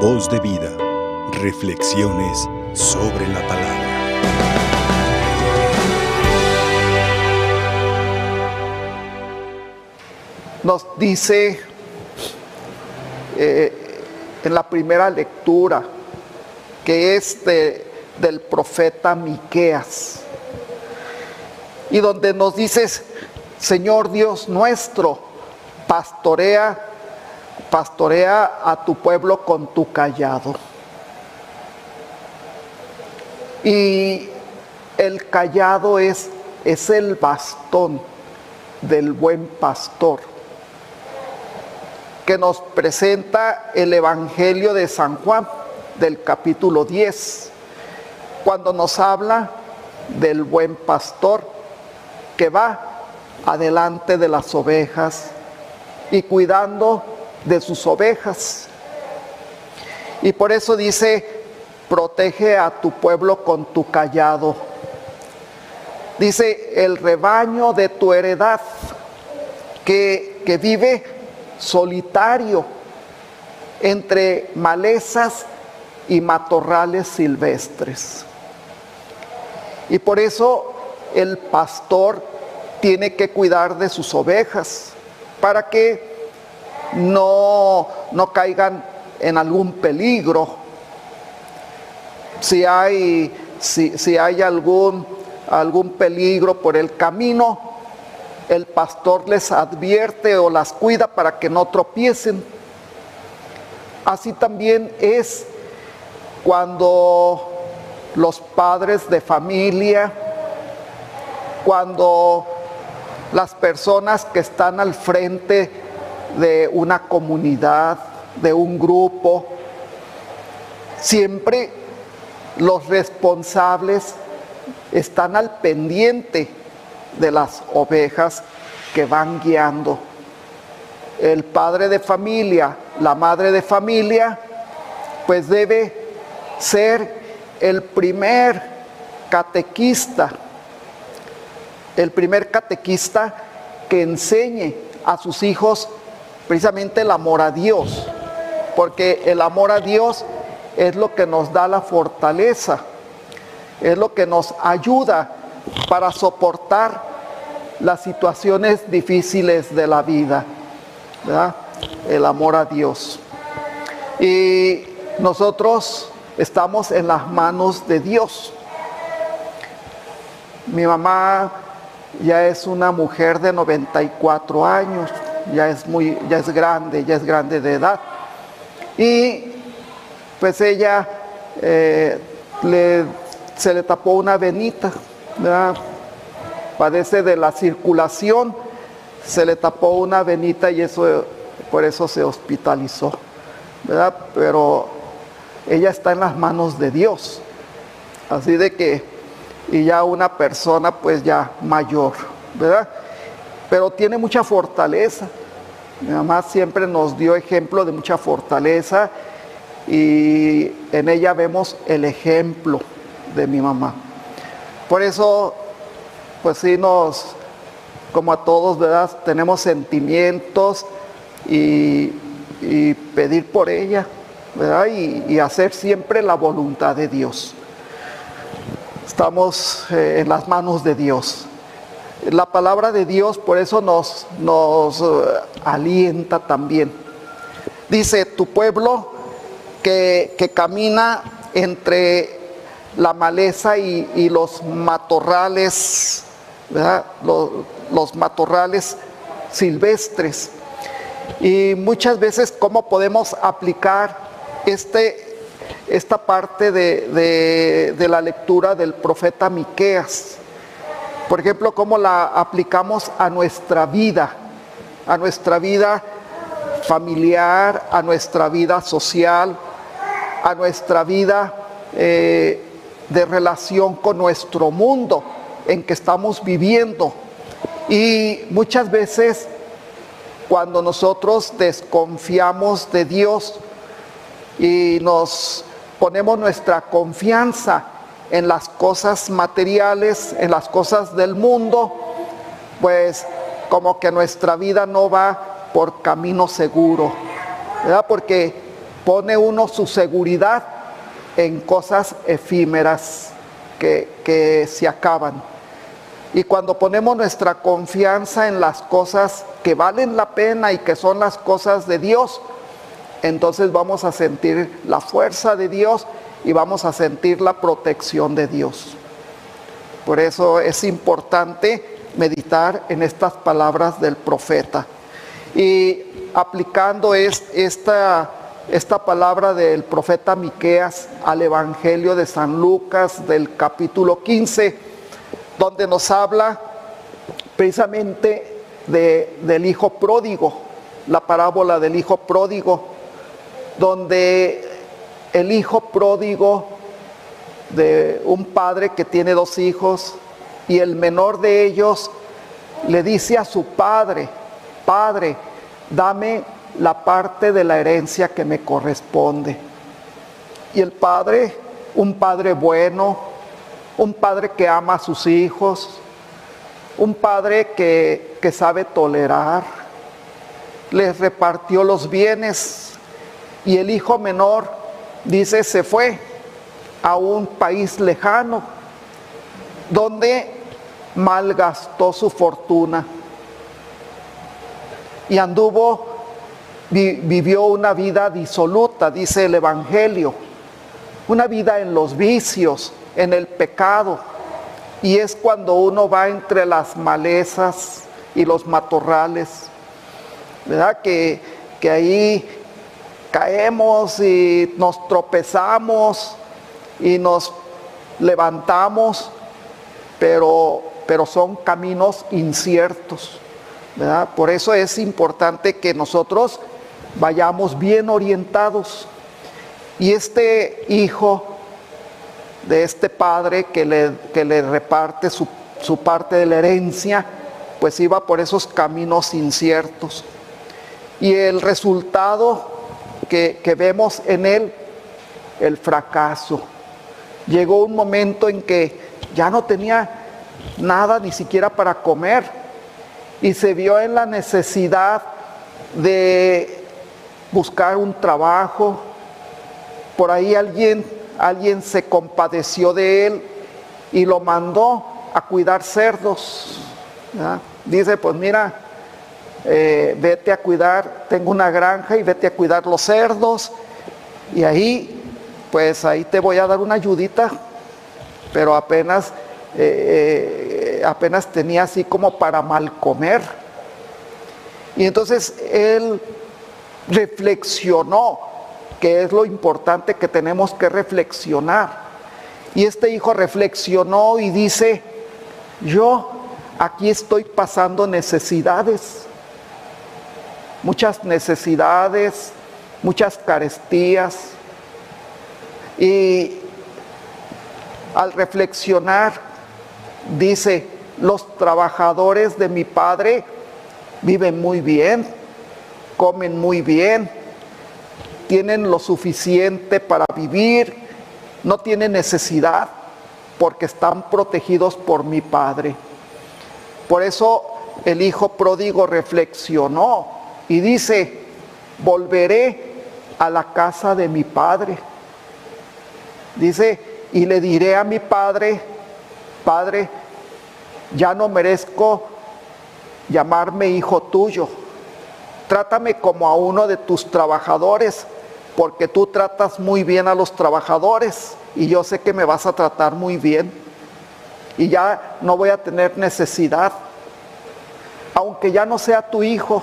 Voz de vida. Reflexiones sobre la palabra. Nos dice eh, en la primera lectura que es de- del profeta Miqueas y donde nos dices, Señor Dios nuestro, pastorea, pastorea a tu pueblo con tu callado. Y el callado es, es el bastón del buen pastor que nos presenta el Evangelio de San Juan del capítulo 10, cuando nos habla del buen pastor que va adelante de las ovejas y cuidando de sus ovejas. Y por eso dice, protege a tu pueblo con tu callado. Dice, el rebaño de tu heredad, que, que vive solitario entre malezas y matorrales silvestres. Y por eso el pastor tiene que cuidar de sus ovejas para que no, no caigan en algún peligro. Si hay, si, si hay algún, algún peligro por el camino, el pastor les advierte o las cuida para que no tropiecen. Así también es cuando los padres de familia, cuando las personas que están al frente de una comunidad, de un grupo, siempre los responsables están al pendiente de las ovejas que van guiando. El padre de familia, la madre de familia, pues debe ser el primer catequista, el primer catequista que enseñe a sus hijos precisamente el amor a Dios, porque el amor a Dios es lo que nos da la fortaleza, es lo que nos ayuda para soportar las situaciones difíciles de la vida. El amor a Dios. Y nosotros estamos en las manos de Dios. Mi mamá ya es una mujer de 94 años, ya es muy, ya es grande, ya es grande de edad. Y pues ella eh, le, se le tapó una venita, ¿verdad? padece de la circulación, se le tapó una venita y eso por eso se hospitalizó, ¿verdad? Pero ella está en las manos de Dios. Así de que, y ya una persona pues ya mayor, ¿verdad? Pero tiene mucha fortaleza. Mi mamá siempre nos dio ejemplo de mucha fortaleza y en ella vemos el ejemplo de mi mamá. Por eso, pues sí nos, como a todos, ¿verdad? Tenemos sentimientos y, pedir por ella, ¿verdad? Y, y hacer siempre la voluntad de Dios. Estamos eh, en las manos de Dios. La palabra de Dios por eso nos, nos eh, alienta también. Dice, tu pueblo que, que camina entre la maleza y, y los matorrales, ¿verdad? Los, los matorrales silvestres. Y muchas veces cómo podemos aplicar este, esta parte de, de- de la lectura del profeta Miqueas. Por ejemplo, cómo la aplicamos a nuestra vida, a nuestra vida familiar, a nuestra vida social, a nuestra vida eh, de relación con nuestro mundo en que estamos viviendo. Y muchas veces cuando nosotros desconfiamos de Dios y nos ponemos nuestra confianza en las cosas materiales, en las cosas del mundo, pues como que nuestra vida no va por camino seguro, ¿verdad? Porque pone uno su seguridad en cosas efímeras que, que se acaban. Y cuando ponemos nuestra confianza en las cosas que valen la pena y que son las cosas de Dios, entonces vamos a sentir la fuerza de Dios y vamos a sentir la protección de Dios. Por eso es importante meditar en estas palabras del profeta. Y aplicando esta, esta palabra del profeta Miqueas al Evangelio de San Lucas del capítulo 15, donde nos habla precisamente de, del hijo pródigo, la parábola del hijo pródigo, donde el hijo pródigo de un padre que tiene dos hijos y el menor de ellos le dice a su padre, padre, dame la parte de la herencia que me corresponde. Y el padre, un padre bueno, un padre que ama a sus hijos, un padre que, que sabe tolerar, les repartió los bienes y el hijo menor, dice, se fue a un país lejano donde malgastó su fortuna y anduvo, vivió una vida disoluta, dice el Evangelio, una vida en los vicios, en el pecado. Y es cuando uno va entre las malezas y los matorrales, ¿verdad? Que, que ahí caemos y nos tropezamos y nos levantamos, pero, pero son caminos inciertos. ¿verdad? Por eso es importante que nosotros vayamos bien orientados. Y este hijo de este padre que le, que le reparte su, su parte de la herencia, pues iba por esos caminos inciertos. Y el resultado que, vemos en él, el fracaso. Llegó un momento en que ya no tenía nada ni siquiera para comer y se vio en la necesidad de buscar un trabajo. Por ahí alguien, alguien se compadeció de él y lo mandó a cuidar cerdos. Dice, pues mira, eh, vete a cuidar, tengo una granja y vete a cuidar los cerdos. Y ahí, pues ahí te voy a dar una ayudita, pero apenas eh, apenas tenía así como para mal comer. Y entonces él reflexionó, que es lo importante que tenemos que reflexionar. Y este hijo reflexionó y dice, yo aquí estoy pasando necesidades, muchas necesidades, muchas carestías. Y al reflexionar, dice, los trabajadores de mi padre viven muy bien, comen muy bien, tienen lo suficiente para vivir, no tienen necesidad porque están protegidos por mi padre. Por eso el hijo pródigo reflexionó y dice, volveré a la casa de mi padre. Dice, y le diré a mi padre, Padre, ya no merezco llamarme hijo tuyo. Trátame como a uno de tus trabajadores, porque tú tratas muy bien a los trabajadores y yo sé que me vas a tratar muy bien. Y ya no voy a tener necesidad, aunque ya no sea tu hijo,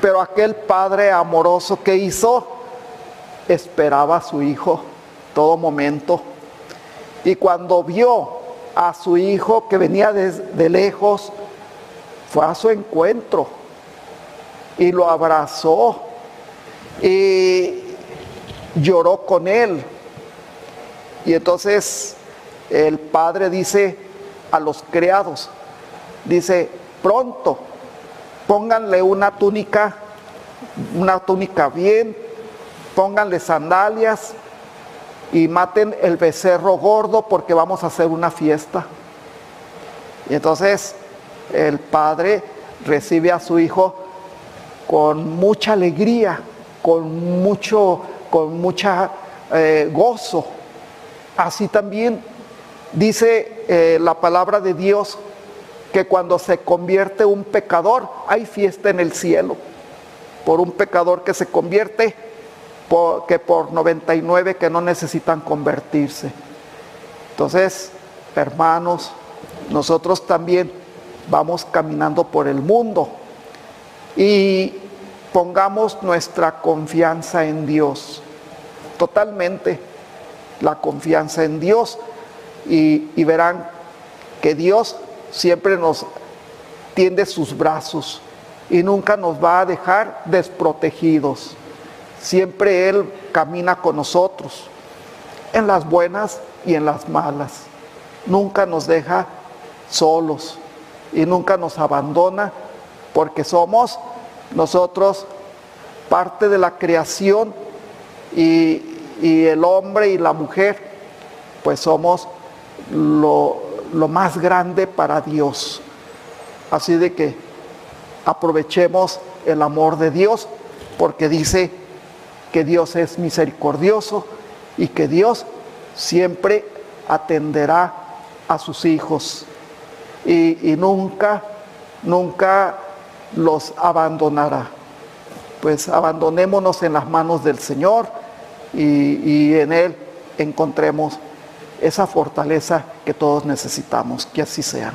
pero aquel padre amoroso que hizo, esperaba a su hijo todo momento. Y cuando vio a su hijo que venía de, lejos, fue a su encuentro y lo abrazó y lloró con él. Y entonces el padre dice a los criados, dice, pronto, pónganle una túnica, una túnica bien, pónganle sandalias, y maten el becerro gordo porque vamos a hacer una fiesta. Y entonces el padre recibe a su hijo con mucha alegría, con mucho, con mucha eh, gozo. Así también dice eh, la palabra de Dios que cuando se convierte un pecador hay fiesta en el cielo. Por un pecador que se convierte, que por 99 que no necesitan convertirse. Entonces, hermanos, nosotros también vamos caminando por el mundo y pongamos nuestra confianza en Dios, totalmente la confianza en Dios y, y verán que Dios siempre nos tiende sus brazos y nunca nos va a dejar desprotegidos. Siempre Él camina con nosotros, en las buenas y en las malas. Nunca nos deja solos y nunca nos abandona porque somos nosotros parte de la creación y, el hombre y la mujer, pues somos lo, lo más grande para Dios. Así de que aprovechemos el amor de Dios porque dice que Dios es misericordioso y que Dios siempre atenderá a sus hijos y, nunca, nunca los abandonará. Pues abandonémonos en las manos del Señor y, en Él encontremos esa fortaleza que todos necesitamos. Que así sea.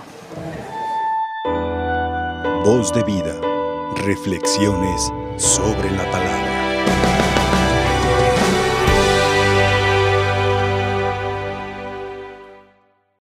Voz de vida. Reflexiones sobre la palabra.